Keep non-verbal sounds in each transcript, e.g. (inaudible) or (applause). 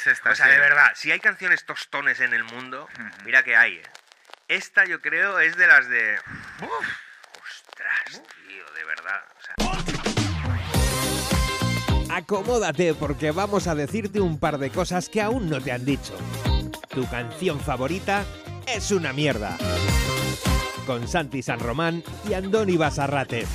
es esta. O sea, sí. de verdad, si hay canciones tostones en el mundo, mira que hay, ¿eh? Esta yo creo es de las de... Uf, ostras, tío, de verdad. O sea, Acomódate porque vamos a decirte un par de cosas que aún no te han dicho. Tu canción favorita es una mierda. Con Santi San Román y Andoni Basarrate.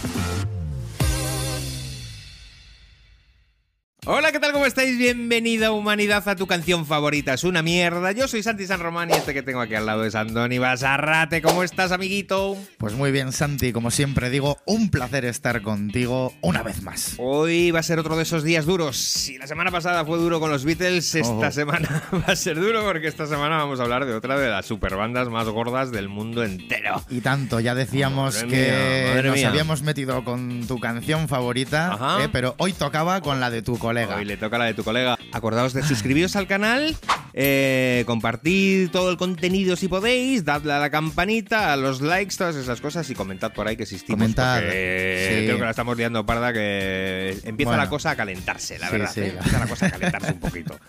Hola, ¿qué tal? ¿Cómo estáis? Bienvenida humanidad a tu canción favorita. Es una mierda. Yo soy Santi San Román y este que tengo aquí al lado es Andoni Basarrate. ¿Cómo estás, amiguito? Pues muy bien, Santi. Como siempre digo, un placer estar contigo una vez más. Hoy va a ser otro de esos días duros. Si la semana pasada fue duro con los Beatles, esta semana (laughs) va a ser duro porque esta semana vamos a hablar de otra de las superbandas más gordas del mundo entero. Y tanto, ya decíamos Madre que mía, nos mía. habíamos metido con tu canción favorita, eh, pero hoy tocaba con la de tu colega. Hoy le toca la de tu colega. Acordaos de suscribiros al canal, eh, compartid todo el contenido si podéis, dadle a la campanita, a los likes, todas esas cosas y comentad por ahí que existimos. Comentad, porque sí. Creo que la estamos liando parda, que empieza Bueno. la cosa a calentarse, la Sí, verdad. sí. ¿eh? Empieza la cosa a calentarse un poquito.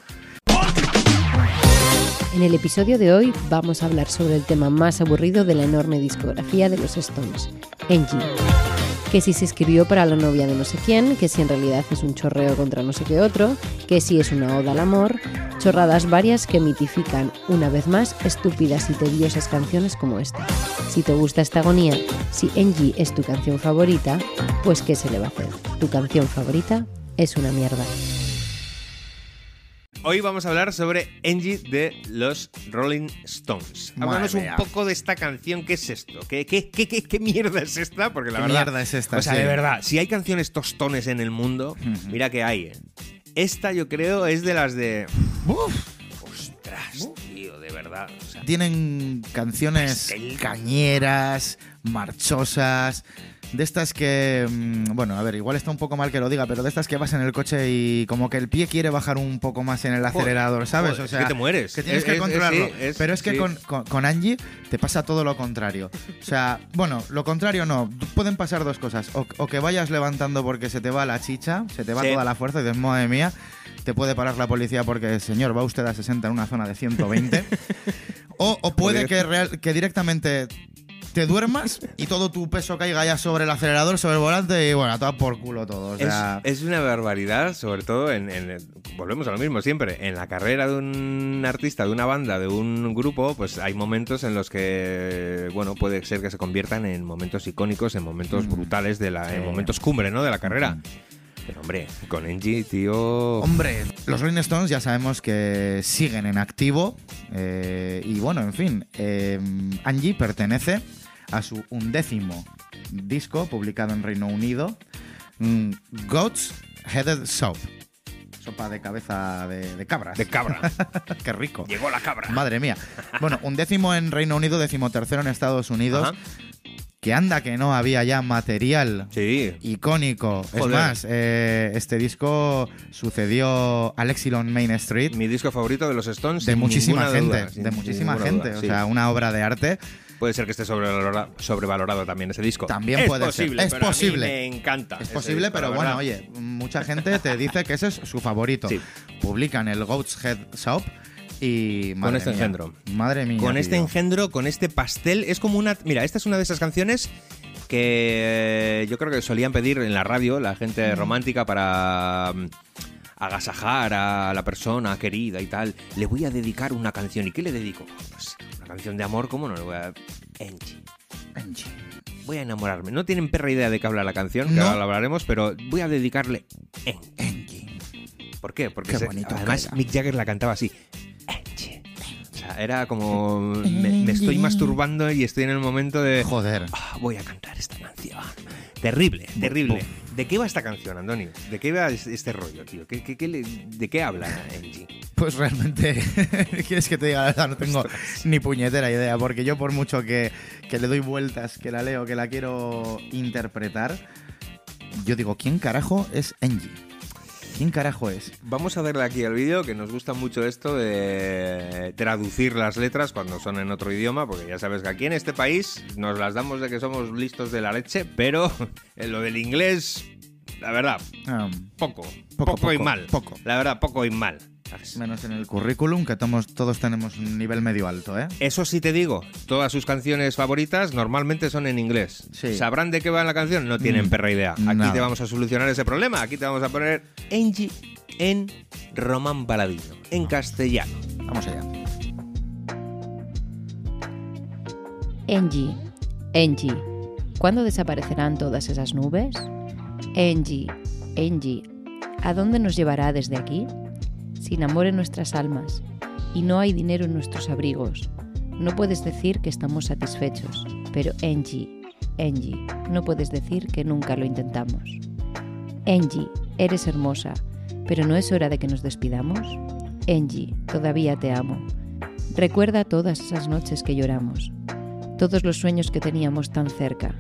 En el episodio de hoy vamos a hablar sobre el tema más aburrido de la enorme discografía de los Stones, Angie. Que si se escribió para la novia de no sé quién, que si en realidad es un chorreo contra no sé qué otro, que si es una oda al amor, chorradas varias que mitifican una vez más estúpidas y tediosas canciones como esta. Si te gusta esta agonía, si Angie es tu canción favorita, pues ¿qué se le va a hacer? Tu canción favorita es una mierda. Hoy vamos a hablar sobre Angie de los Rolling Stones. Háblanos un poco de esta canción. ¿Qué es esto? ¿Qué, qué, qué, qué- qué mierda es esta? Porque la ¿Qué verdad. mierda es esta? O sea, Sí. de verdad, si hay canciones tostones en el mundo, mira que hay. ¿eh? Esta yo creo es de las de. Uf, Ostras, tío, de verdad. O sea, tienen canciones Pastel. cañeras, marchosas, de estas que, mm, bueno, a ver, igual está un poco mal que lo diga, pero de estas que vas en el coche y como que el pie quiere bajar un poco más en el acelerador, ¿sabes? joder, o es sea, que te mueres. Que tienes Es- que es- controlarlo. es- pero es que sí. con, con- con Angie te pasa todo lo contrario. O sea, bueno, lo contrario no. Pueden pasar dos cosas. O, o que vayas levantando porque se te va la chicha, se te va Sí. toda la fuerza y dices, madre mía, te puede parar la policía porque, señor, va usted a 60 en una zona de 120. (laughs) o, o puede que, real- que directamente te duermas y todo tu peso caiga ya sobre el acelerador, sobre el volante y bueno, a toda por culo todo. O Es, sea, es una barbaridad, sobre todo en, en- Volvemos a lo mismo siempre. En la carrera de un artista, de una banda, de un grupo, pues hay momentos en los que, bueno, puede ser que se conviertan en momentos icónicos, en momentos Mm. brutales, de la, en momentos cumbre, ¿no? De la carrera. Mm. Pero hombre, con Angie, tío. Hombre, los Rolling Stones ya sabemos que siguen en activo. eh, y bueno, en fin, eh, Angie pertenece a su undécimo disco publicado en Reino Unido, mm, Goat's Headed Soap. Sopa de cabeza de, de cabras. De cabra. (laughs) Qué rico. Llegó la cabra. Madre mía. Bueno, un décimo en Reino Unido, décimo tercero en Estados Unidos. Ajá. Que anda que no había ya material Sí. icónico. Es más, eh, este disco sucedió al Exilon Main Street Mi disco favorito de los Stones. de muchísima gente, duda, de muchísima gente, duda, o sea, una obra de arte. Puede ser que esté sobrevalora- sobrevalorado también ese disco. También es puede ser. posible, Es pero a mí posible. me encanta. Es posible, disco, pero bueno, oye, mucha gente te dice que ese es su favorito. Sí. Publican el Goat's Head Soap y madre este mía, engendro. Madre mía. con este engendro, con este pastel, es como una... Mira, esta es una de esas canciones que eh, yo creo que solían pedir en la radio la gente romántica para mm, agasajar a la persona querida y tal. Le voy a dedicar una canción. ¿Y qué le dedico? Pues una canción de amor, ¿cómo no le voy a...? Angie. Angie. Voy a enamorarme. No tienen perra idea de qué habla la canción, que No. ahora lo hablaremos, pero voy a dedicarle. Angie. ¿Por qué? Porque Qué se- además. Mick Jagger la cantaba así. Era como (laughs) me, me estoy masturbando y estoy en el momento de Joder. "Ah, voy a cantar esta canción. Terrible, terrible. ¿De qué va esta canción, Antonio? ¿De qué va es- este rollo, tío? ¿Qué, qué- qué le- ¿De qué habla Angie? Pues realmente, (laughs) ¿quieres que te diga la verdad? No tengo ni puñetera idea, porque yo por mucho que, que le doy vueltas, que la leo, que la quiero interpretar, yo digo, ¿quién carajo es Angie? ¿Quién carajo es? Vamos a darle aquí al vídeo que nos gusta mucho esto de traducir las letras cuando son en otro idioma, porque ya sabes que aquí en este país nos las damos de que somos listos de la leche, pero (laughs) en lo del inglés, la verdad, Ah, poco, Poco, poco, y mal. poco. La verdad, poco y mal. Menos en el currículum, que tomos- todos tenemos un nivel medio alto, ¿eh? Eso sí te digo, todas sus canciones favoritas normalmente son en inglés. Sí. ¿Sabrán de qué va la canción? No tienen Mm, perra idea. Aquí nada. te vamos a solucionar ese problema. Aquí te vamos a poner Angie en Román Paladino, en castellano. Vamos allá. Angie, Angie, ¿cuándo desaparecerán todas esas nubes? Angie, Angie, ¿a dónde nos llevará desde aquí? Sin amor en nuestras almas y no hay dinero en nuestros abrigos. No puedes decir que estamos satisfechos, pero Angie, Angie, no puedes decir que nunca lo intentamos. Angie, eres hermosa, pero ¿no es hora de que nos despidamos? Angie, todavía te amo. Recuerda todas esas noches que lloramos, todos los sueños que teníamos tan cerca.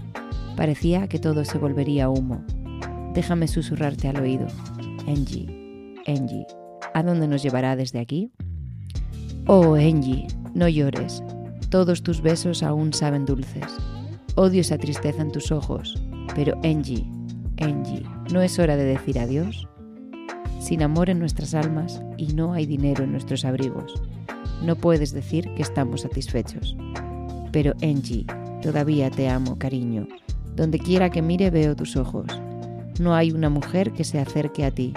Parecía que todo se volvería humo. Déjame susurrarte al oído. Angie, Angie, ¿a dónde nos llevará desde aquí? Oh, Angie, no llores. Todos tus besos aún saben dulces. Odio esa tristeza en tus ojos. Pero Angie, Angie, ¿no es hora de decir adiós? Sin amor en nuestras almas y no hay dinero en nuestros abrigos. No puedes decir que estamos satisfechos. Pero Angie, todavía te amo, cariño. Donde quiera que mire veo tus ojos. No hay una mujer que se acerque a ti.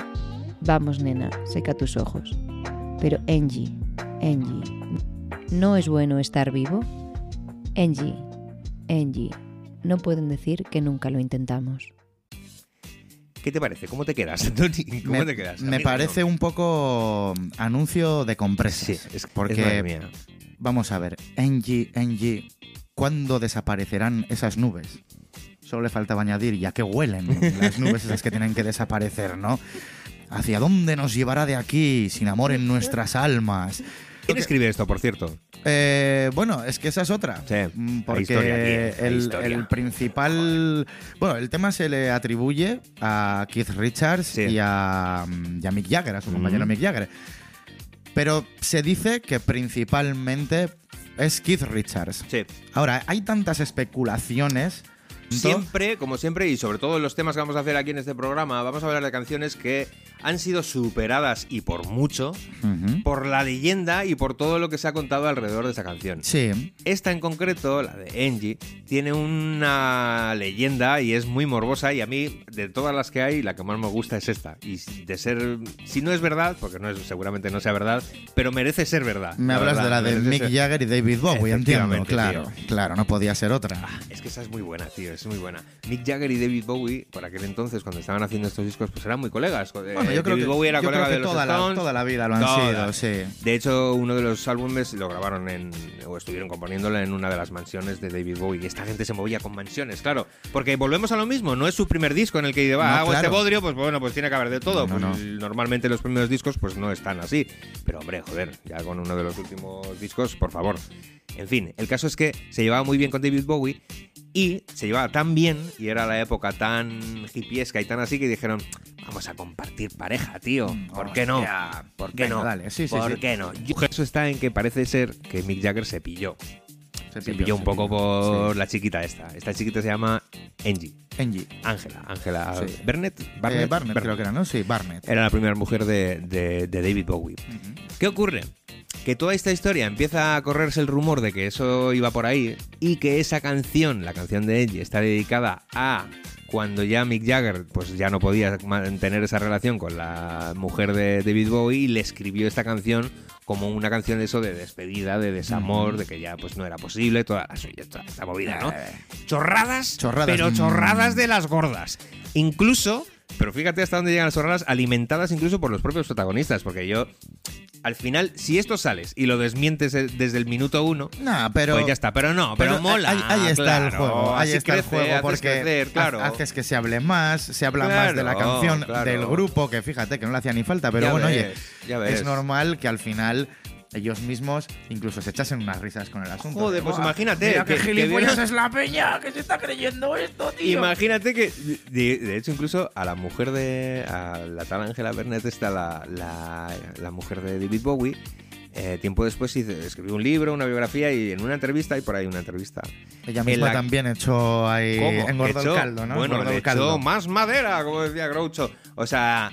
Vamos, nena, seca tus ojos. Pero Angie, Angie, ¿no es bueno estar vivo? Angie, Angie, no pueden decir que nunca lo intentamos. ¿Qué te parece? ¿Cómo te quedas, (laughs) Tony? ¿Cómo me, te quedas? me parece no. un poco anuncio de compresas. Sí, es, porque, es madre mía. vamos a ver, Angie, Angie, ¿cuándo desaparecerán esas nubes? Solo le faltaba añadir, ya que huelen las nubes esas que tienen que desaparecer, ¿no? ¿Hacia dónde nos llevará de aquí, sin amor en nuestras almas? ¿Quién escribe esto, por cierto? Eh, bueno, es que esa es otra. Sí, Mm, Porque historia el, historia. el principal. Bueno, el tema se le atribuye a Keith Richards Sí. y, a, mm, y a Mick Jagger, a su compañero Mick Jagger. Pero se dice que principalmente es Keith Richards. Sí. Ahora, hay tantas especulaciones. Siempre, como siempre, y sobre todo en los temas que vamos a hacer aquí en este programa, vamos a hablar de canciones que han sido superadas y por mucho por la leyenda y por todo lo que se ha contado alrededor de esa canción. Sí. Esta en concreto, la de Angie, tiene una leyenda y es muy morbosa y a mí, de todas las que hay, la que más me gusta es esta. Y de ser, si no es verdad, porque no es, seguramente no sea verdad, pero merece ser verdad. Me hablas verdad, de la de Mick ser- Jagger y David Bowie, entiendo. Claro, tío. claro, no podía ser otra. Es que esa es muy buena, tío, es muy buena. Mick Jagger y David Bowie, por aquel entonces, cuando estaban haciendo estos discos, pues eran muy colegas. Eh, Bueno, yo creo que, Bowie era yo colega creo que de los toda, la, toda la vida lo han Toda. sido, sí. De hecho, uno de los álbumes lo grabaron en, o estuvieron componiéndolo en una de las mansiones de David Bowie. Y esta gente se movía con mansiones, claro. Porque volvemos a lo mismo, no es su primer disco en el que dice, va, No, hago este bodrio, pues bueno, pues tiene que haber de todo. No, Pues, no. Normalmente los primeros discos pues no están así. Pero hombre, joder, ya con uno de los últimos discos, por favor. En fin, el caso es que se llevaba muy bien con David Bowie y se llevaba tan bien y era la época tan hippiesca y tan así que dijeron, vamos a compartir pareja, tío. ¿Por qué no? ¿Por qué no? dale, sí, sí, ¿Por sí. qué no? Eso está en que parece ser que Mick Jagger se pilló. Se Se pilló, pilló un se poco pilló. por la chiquita esta. Esta chiquita se llama Angie. Angie. Ángela. Ángela Sí. Burnett. Eh, Barnett, Barnett, creo que era, ¿no? Sí, Barnett. Era la primera mujer de, de- de David Bowie. ¿Qué ocurre? Que toda esta historia empieza a correrse el rumor de que eso iba por ahí y que esa canción, la canción de Angie, está dedicada a cuando ya Mick Jagger pues ya no podía mantener esa relación con la mujer de David Bowie y le escribió esta canción como una canción de eso de despedida, de desamor, de que ya pues no era posible, toda la suya, toda esta movida, ¿no? Chorradas, Chorradas, pero mm. chorradas de las gordas. Incluso, pero fíjate hasta dónde llegan las chorradas, alimentadas incluso por los propios protagonistas, porque yo, al final, si esto sales y lo desmientes eh, desde el minuto uno, No, pero. pues ya está, pero no, pero, pero mola. Ahí, ahí está el claro, juego. Ahí está el juego haces porque crecer, claro. haces que se hable más, se habla más de la canción del grupo, que fíjate que no le hacía ni falta, pero Ya bueno, ves, oye, es normal que al final ellos mismos incluso se echasen unas risas con el asunto. Joder, de, pues "Buah, imagínate, Mira que- que gilipollas es la peña que se está creyendo esto, tío. Imagínate que, de, de hecho, incluso a la mujer de. a la tal Angela Burnett, está la, la, la mujer de David Bowie. eh, tiempo después escribió un libro, una biografía y en una entrevista, y por ahí una entrevista. Ella misma la- también echó ahí ¿Cómo? engordó Echó- el caldo, ¿no? Bueno, le el caldo. echó más madera, como decía Groucho. O sea,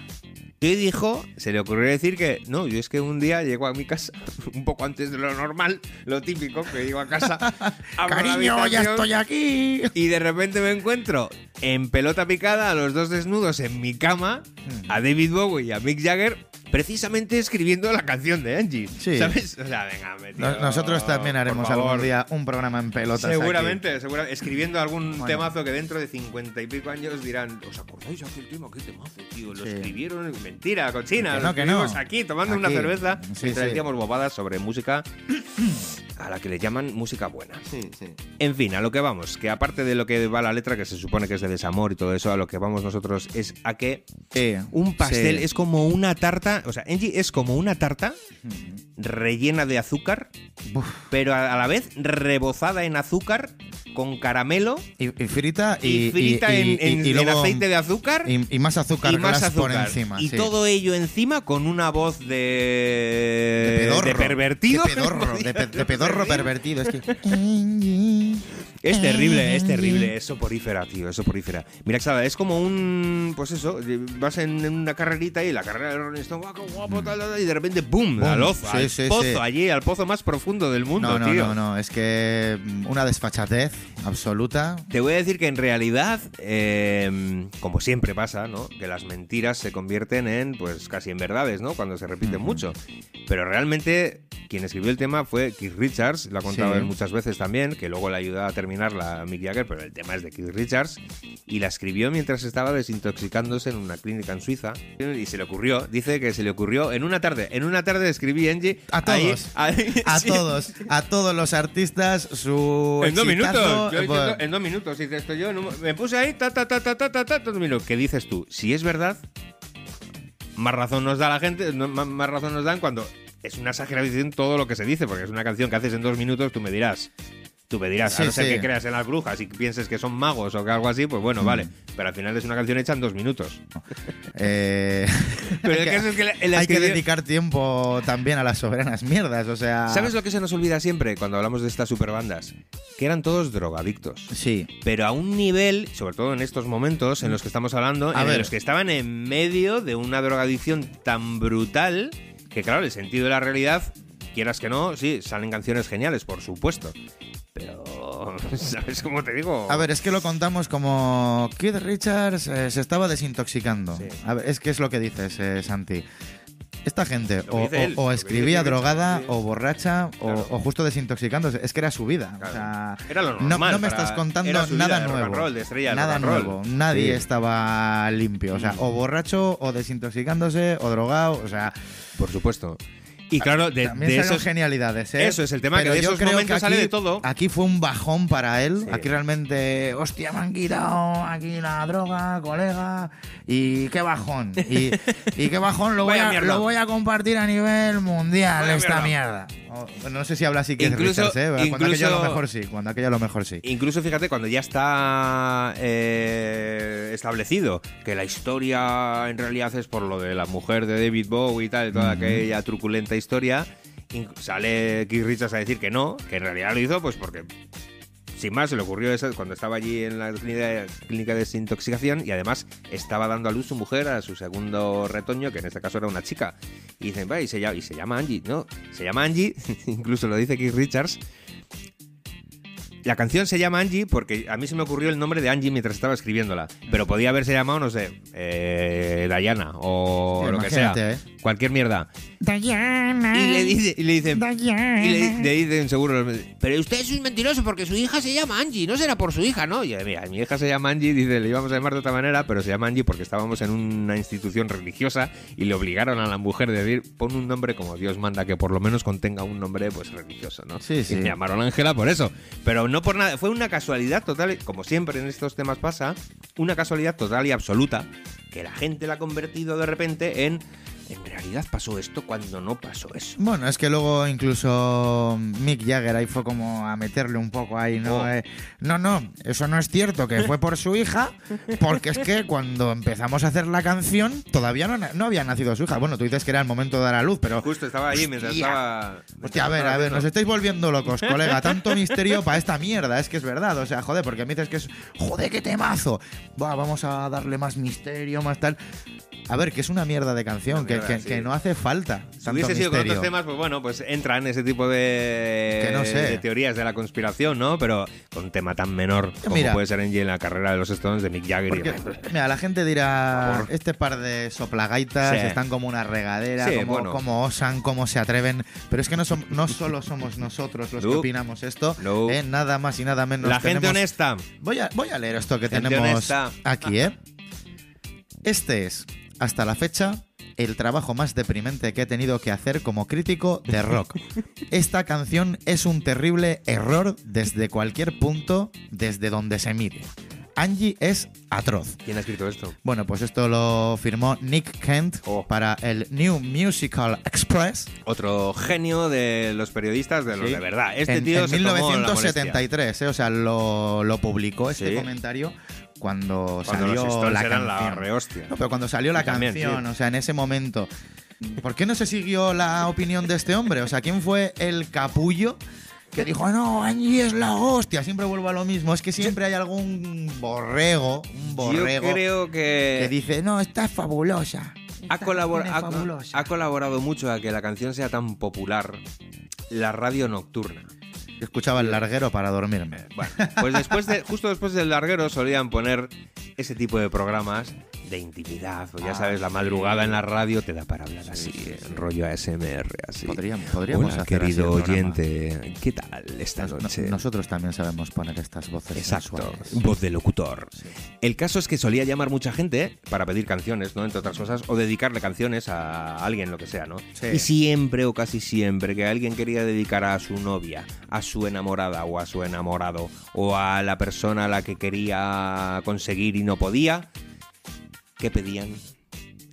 Y dijo, se le ocurrió decir que, no, yo es que un día llego a mi casa, (laughs) un poco antes de lo normal, lo típico, que llego a casa, (laughs) Cariño, ya estoy aquí. Y de repente me encuentro en pelota picada, a los dos desnudos en mi cama, Hmm. a David Bowie y a Mick Jagger, precisamente escribiendo la canción de Angie. Sí. ¿Sabes? O sea, venga, me Nos- Nosotros también haremos algún día un programa en pelotas. aquí. Seguramente, seguramente. Escribiendo algún Bueno. temazo que dentro de cincuenta y pico años dirán, ¿os acordáis aquel tema? ¿Qué temazo, tío? Lo Sí. escribieron. Mentira, cochina. Que lo no, que no. aquí tomando una cerveza Sí, mientras decíamos bobadas sobre música (coughs) a la que le llaman música buena. Sí, sí. En fin, a lo que vamos, que aparte de lo que va la letra, que se supone que es de desamor y todo eso, a lo que vamos nosotros es a que un pastel Sí. es como una tarta, o sea, Angie es como una tarta rellena de azúcar, pero a, a la vez rebozada en azúcar con caramelo Y, y frita y, y, frita y- en, y- en- y en luego- aceite de azúcar y, y, y más azúcar más glass por azúcar. encima. y sí. todo ello encima con una voz de, de pedorro. de pervertido. De pedorro, de, pe- de pedorro (laughs) pervertido. Es que. (laughs) Es terrible, es terrible, es soporífera, tío, es soporífera. Mira, Xada, es como un. Pues eso, vas en una carrerita y la carrera de Rolling Stone, ¡guau, qué guapo! tal, tal, y de repente, ¡boom! Al ozo, sí, al sí, pozo, sí. allí, al pozo más profundo del mundo, No, no, tío. no, no. Es que mm, una desfachatez absoluta. Te voy a decir que en realidad, eh, como siempre pasa, ¿no? Que las mentiras se convierten en, pues, casi en verdades, ¿no? Cuando se repiten Ujú. mucho. Pero realmente, quien escribió el tema fue Keith Richards, lo ha contado él muchas veces también, que luego le ayudó a terminar la Mick Jagger, pero el tema es de Keith Richards, y la escribió mientras estaba desintoxicándose en una clínica en Suiza, y se le ocurrió, dice que se le ocurrió en una tarde, en una tarde escribí Angie... A ahí- todos. ahí- A (laughs) sí. todos, a todos los artistas, su. En dos minutos, yo en dos minutos, dice esto yo, un- me puse ahí, ta, ta, ta, ta, ta, ta, ta, dos minutos. ¿Qué dices tú? Si es verdad, más razón nos da la gente, más, más razón nos dan cuando es una exageración todo lo que se dice, porque es una canción que haces en dos minutos, tú me dirás. Tú me dirás, Sí, a no ser sí. que creas en las brujas y pienses que son magos o que algo así, pues bueno, vale. Pero al final es una canción hecha en dos minutos. (laughs) eh, (laughs) Pero el que- caso es que la- la hay que dedicar tiempo también a las soberanas mierdas, o sea. ¿Sabes lo que se nos olvida siempre cuando hablamos de estas superbandas? Que eran todos drogadictos. Sí. pero a un nivel, sobre todo en estos momentos en los que estamos hablando, A en ver. los que estaban en medio de una drogadicción tan brutal que, claro, el sentido de la realidad, quieras que no, sí, salen canciones geniales, por supuesto. Pero, (laughs) ¿sabes cómo te digo? A ver, es que lo contamos como Keith Richards eh, se estaba desintoxicando. Sí. A ver, es que es lo que dices, eh, Santi. Esta gente o, él, escribía drogada o borracha o- Claro. o, justo desintoxicándose. Es que era su vida. Claro. O sea, Era lo no, normal no me para- estás contando nada de nuevo. roll, de nada nuevo. Nadie Sí. estaba limpio. O sea, o borracho o desintoxicándose o drogado. O sea, Por supuesto. Y claro, de, también de esos... genialidades. ¿eh? Eso es el tema, que Pero de yo esos creo momentos que sale aquí- de todo. Aquí fue un bajón para él. Sí. Aquí realmente, hostia, me han quitado aquí la droga, colega. Y qué bajón. Y, y qué bajón lo (laughs) voy, a, mierda. lo voy a compartir a nivel mundial, Vaya esta mierda. O- no sé si habla así que Incluso- Richards, ¿eh? Cuando aquello a lo mejor sí. Cuando aquello a lo mejor sí. Incluso fíjate, cuando ya está eh, establecido que la historia en realidad es por lo de la mujer de David Bowie y tal, toda aquella truculenta historia, sale Keith Richards a decir que no, que en realidad lo hizo pues porque sin más se le ocurrió eso cuando estaba allí en la clínica, de desintoxicación y además estaba dando a luz su mujer a su segundo retoño, que en este caso era una chica. Y dicen, va, y se llama, y se llama Angie, ¿no? Se llama Angie, (laughs) incluso lo dice Keith Richards, la canción se llama Angie porque a mí se me ocurrió el nombre de Angie mientras estaba escribiéndola. Pero podía haberse llamado, no sé, eh, Diana o Sí, lo que sea. ¿eh? Cualquier mierda. Diana. Y le, dice, y le dicen. Diana. Y le, le dicen seguro. Pero usted es un mentiroso porque su hija se llama Angie, no será por su hija, ¿no? Y yo, mira, mi hija se llama Angie, dice, le íbamos a llamar de otra manera, pero se llama Angie porque estábamos en una institución religiosa y le obligaron a la mujer de decir, pon un nombre como Dios manda, que por lo menos contenga un nombre pues religioso, ¿no? Sí, sí. Y me llamaron Ángela por eso. Pero no por nada, fue una casualidad total, como siempre en estos temas pasa, una casualidad total y absoluta, que la gente la ha convertido de repente en. En realidad pasó esto cuando no pasó eso. Bueno, es que luego incluso Mick Jagger ahí fue como a meterle un poco ahí, ¿no? Oh. Eh, no, no, eso no es cierto, que fue por su hija, porque es que cuando empezamos a hacer la canción todavía no, no había nacido su hija. Bueno, tú dices que era el momento de dar a luz, pero... Justo estaba ahí mientras Hostia. estaba. Hostia, a ver, a ver, nos estáis volviendo locos, colega. Tanto misterio para esta mierda, es que es verdad. O sea, joder, porque me dices que es. Joder, qué temazo. Va, vamos a darle más misterio, más tal. A ver, que es una mierda de canción, Una que, mierda, que- sí. que no hace falta. Si tanto hubiese sido con otros temas, pues bueno, pues entran ese tipo de, Que no sé. de teorías de la conspiración, ¿no? Pero con un tema tan menor como Mira. puede ser Angie en la carrera de los Stones de Mick Jagger. y- Porque, mira, la gente dirá, este par de soplagaitas Sí. están como una regadera, Sí, como, bueno. como osan, cómo se atreven. Pero es que no, solo somos nosotros los que opinamos esto, No. eh, nada más y nada menos. la gente tenemos- honesta. Voy a, voy a leer esto que Gente tenemos honesta. aquí, ¿eh? Este es, hasta la fecha, el trabajo más deprimente que he tenido que hacer como crítico de rock. (laughs) Esta canción es un terrible error desde cualquier punto, desde donde se mire. Angie es atroz. ¿Quién ha escrito esto? Bueno, pues esto lo firmó Nick Kent Oh. para el New Musical Express Otro genio de los periodistas de los Sí. de verdad. Este en, tío en se tomó la. 1973, ¿eh? o sea, lo, lo publicó este Sí. comentario cuando, Cuando salió los la eran canción. la rehostia. No, pero cuando salió la también, canción, sí. o sea, en ese momento. ¿Por qué no se siguió la opinión de este hombre? O sea, ¿quién fue el capullo que dijo, no, Angie es la hostia? Siempre vuelvo a lo mismo. Es que siempre hay algún borrego, un borrego Yo creo que que dice, no, esta es fabulosa. ha, Esta colabor- canción es ha- fabulosa". ha colaborado mucho a que la canción sea tan popular la radio nocturna. Escuchaba el larguero para dormirme. Bueno, pues después de, justo después del larguero solían poner ese tipo de programas de intimidad, o ya Ah, sabes, la madrugada sí. en la radio te da para hablar Sí, así, sí, rollo ASMR, así. Podríamos, podríamos Hola, hacer así querido oyente, ¿qué tal esta Nos- noche? no- nosotros también sabemos poner estas voces Exacto, sensuales. voz de locutor. El caso es que solía llamar mucha gente para pedir canciones, ¿no? Entre otras cosas, o dedicarle canciones a alguien, lo que sea, ¿no? Sí. Y siempre o casi siempre que alguien quería dedicar a su novia, a su enamorada o a su enamorado, o a la persona a la que quería conseguir y no podía, ¿qué pedían?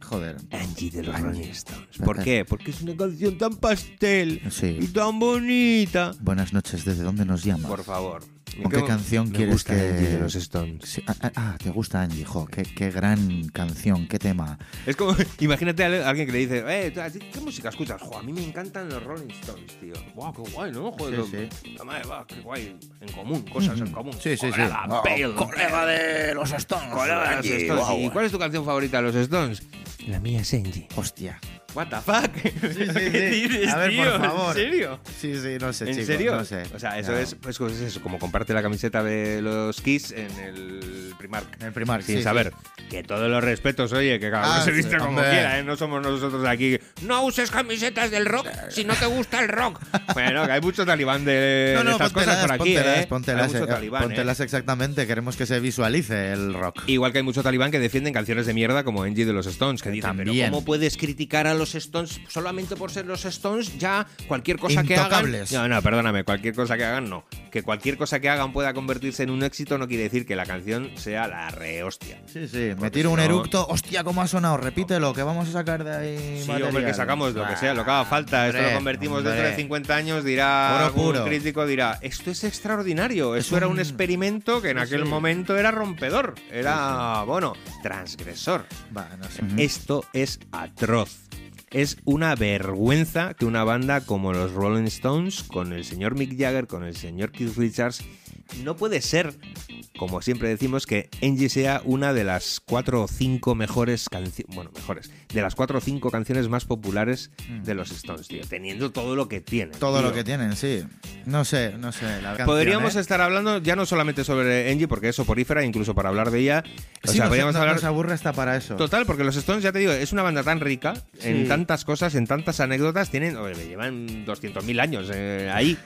Joder. Angie de los. Rolling Stones. ¿Por (laughs) qué? Porque es una canción tan pastel Sí. y tan bonita. Buenas noches, ¿desde dónde nos llamas? Por favor. ¿Con qué canción me quieres gusta que- Angie de los Stones? Sí, ah, ah, ah, te gusta Angie, jo, qué, qué gran canción, qué tema. Es como, (laughs) imagínate a alguien que le dice, eh, ¿tú- a ti ¿qué música escuchas? Jo, a mí me encantan los Rolling Stones, tío. Wow, qué guay, ¿no? Joder, Sí, lo- la madre, va, qué guay. En común, cosas en común. Sí, sí, sí. Colega, Oh, Bale, colega de los Stones. colega de los Angie, Stones. guau. ¿Y cuál es tu canción favorita de los Stones? La mía es Angie. Hostia. What the fuck? sí, (laughs) ¿Qué sí. dices, A ver, tío? por favor. ¿En serio? Sí, sí, no sé, ¿En chicos, serio? no sé. O sea, eso No. es, pues, pues es eso, como comparte la camiseta de los Kiss en el Primark. En el Primark, Sin sí, saber. Que todos los respetos, oye, que cada uno Ah, se sí, viste como hombre. quiera, ¿eh? No somos nosotros aquí. No uses camisetas del rock si no te gusta el rock. bueno, que hay mucho talibán de, No, de no, estas cosas por aquí, póntelas, ¿eh? hay mucho eh, talibán, ¿eh? póntelas exactamente, queremos que se visualice el rock. Igual que hay mucho talibán que defienden canciones de mierda como Angie de los Stones, que dicen, También. pero ¿cómo puedes criticar a los Stones solamente por ser los Stones? Ya cualquier cosa que hagan... No, no, perdóname, cualquier cosa que hagan no. Que cualquier cosa que hagan pueda convertirse en un éxito no quiere decir que la canción sea la rehostia. Sí, sí, me Porque tiro si un no- eructo, hostia, ¿cómo ha sonado? Repítelo, que vamos a sacar de ahí Sí, material. hombre, que sacamos lo que sea, lo que haga falta. Esto lo convertimos hombre. dentro de 50 años, dirá puro. crítico, dirá, esto es extraordinario, Es esto era un un- experimento que en Sí, aquel sí. momento era rompedor, era, bueno, transgresor. Va, no sé. Esto es atroz. Es una vergüenza que una banda como los Rolling Stones, con el señor Mick Jagger, con el señor Keith Richards, no puede ser, como siempre decimos, que Angie sea una de las cuatro o cinco mejores canciones, bueno, mejores, de las cuatro o cinco canciones más populares de los Stones, tío, teniendo todo lo que tienen. Mm. Todo tío. lo que tienen, sí. No sé, no sé. La canción, Podríamos ¿eh? estar hablando ya no solamente sobre Angie, porque es soporífera, incluso para hablar de ella. O Sí, sea, nos, podríamos nos- hablar nos aburre hasta para eso. Total, porque los Stones, ya te digo, es una banda tan rica en Sí. tantas cosas, en tantas anécdotas, tienen, oye, llevan 200.000 años eh, ahí.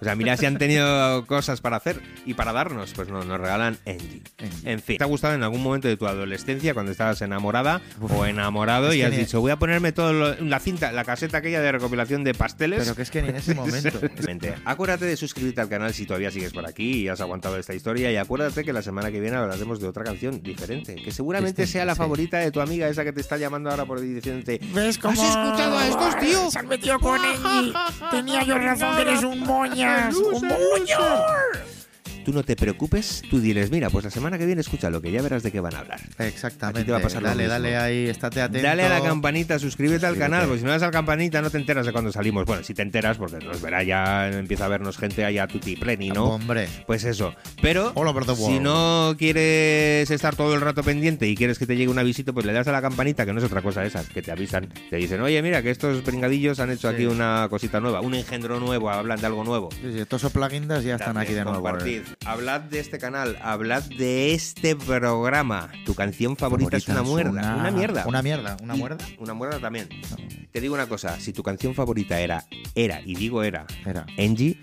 O sea, mira si han tenido cosas para hacer y para darnos, pues no, nos regalan Engie. Engie. En fin, ¿te ha gustado en algún momento de tu adolescencia cuando estabas enamorada Uf, o enamorado y has ni- dicho, voy a ponerme todo lo- la cinta, la caseta aquella de recopilación de pasteles? Pero que es que ni en ese momento. (laughs) Acuérdate de suscribirte al canal si todavía sigues por aquí y has aguantado esta historia. Y acuérdate que la semana que viene hablaremos de otra canción diferente, que seguramente Distinta, sea la sí. favorita de tu amiga, esa que te está llamando ahora por ahí diciéndote. ¿Ves cómo ¿Has escuchado a estos, tío? Se han metido con Engie. Tenía yo razón que eres un Yes, oh, Tú no te preocupes, tú diles, mira, pues la semana que viene escúchalo, que ya verás de qué van a hablar. Exactamente. A ti te va a pasar lo dale, mismo. dale ahí, estate atento. Dale a la campanita, suscríbete al canal, porque si no das a la campanita no te enteras de cuando salimos. Bueno, si te enteras, porque nos verá ya, empieza a vernos gente allá tutti pleni, ¿no? Hombre. Pues eso. Pero si no quieres estar todo el rato pendiente y quieres que te llegue una visita, pues le das a la campanita, que no es otra cosa esa, que te avisan. Te dicen, oye, mira, que estos pringadillos han hecho Sí. aquí una cosita nueva, un engendro nuevo, hablan de algo nuevo. Sí, sí, estos plaguindas ya están aquí de nuevo. Compartid, hablad de este canal, hablad de este programa. Tu canción favorita, es una muerda. Una, mierda. Una mierda, una Y- muerda. Una muerda también. Te digo una cosa, si tu canción favorita era, era, y digo era, Era. Angie,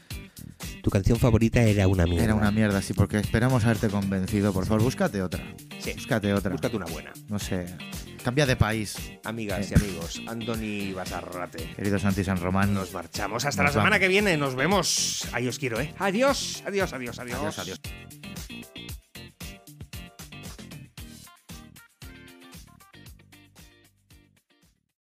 tu canción favorita era una mierda. Era una mierda, sí, porque esperamos haberte convencido. Por favor, búscate otra. Sí. Búscate otra. Búscate una buena. No sé. Cambia de país, Amigas Sí. y amigos, Antoni Basarrate. querido Santi San Román. Nos marchamos hasta Nos la semana vamos. que viene. Nos vemos. Ahí os quiero, ¿eh? Adiós, adiós, adiós, adiós. Adiós, adiós.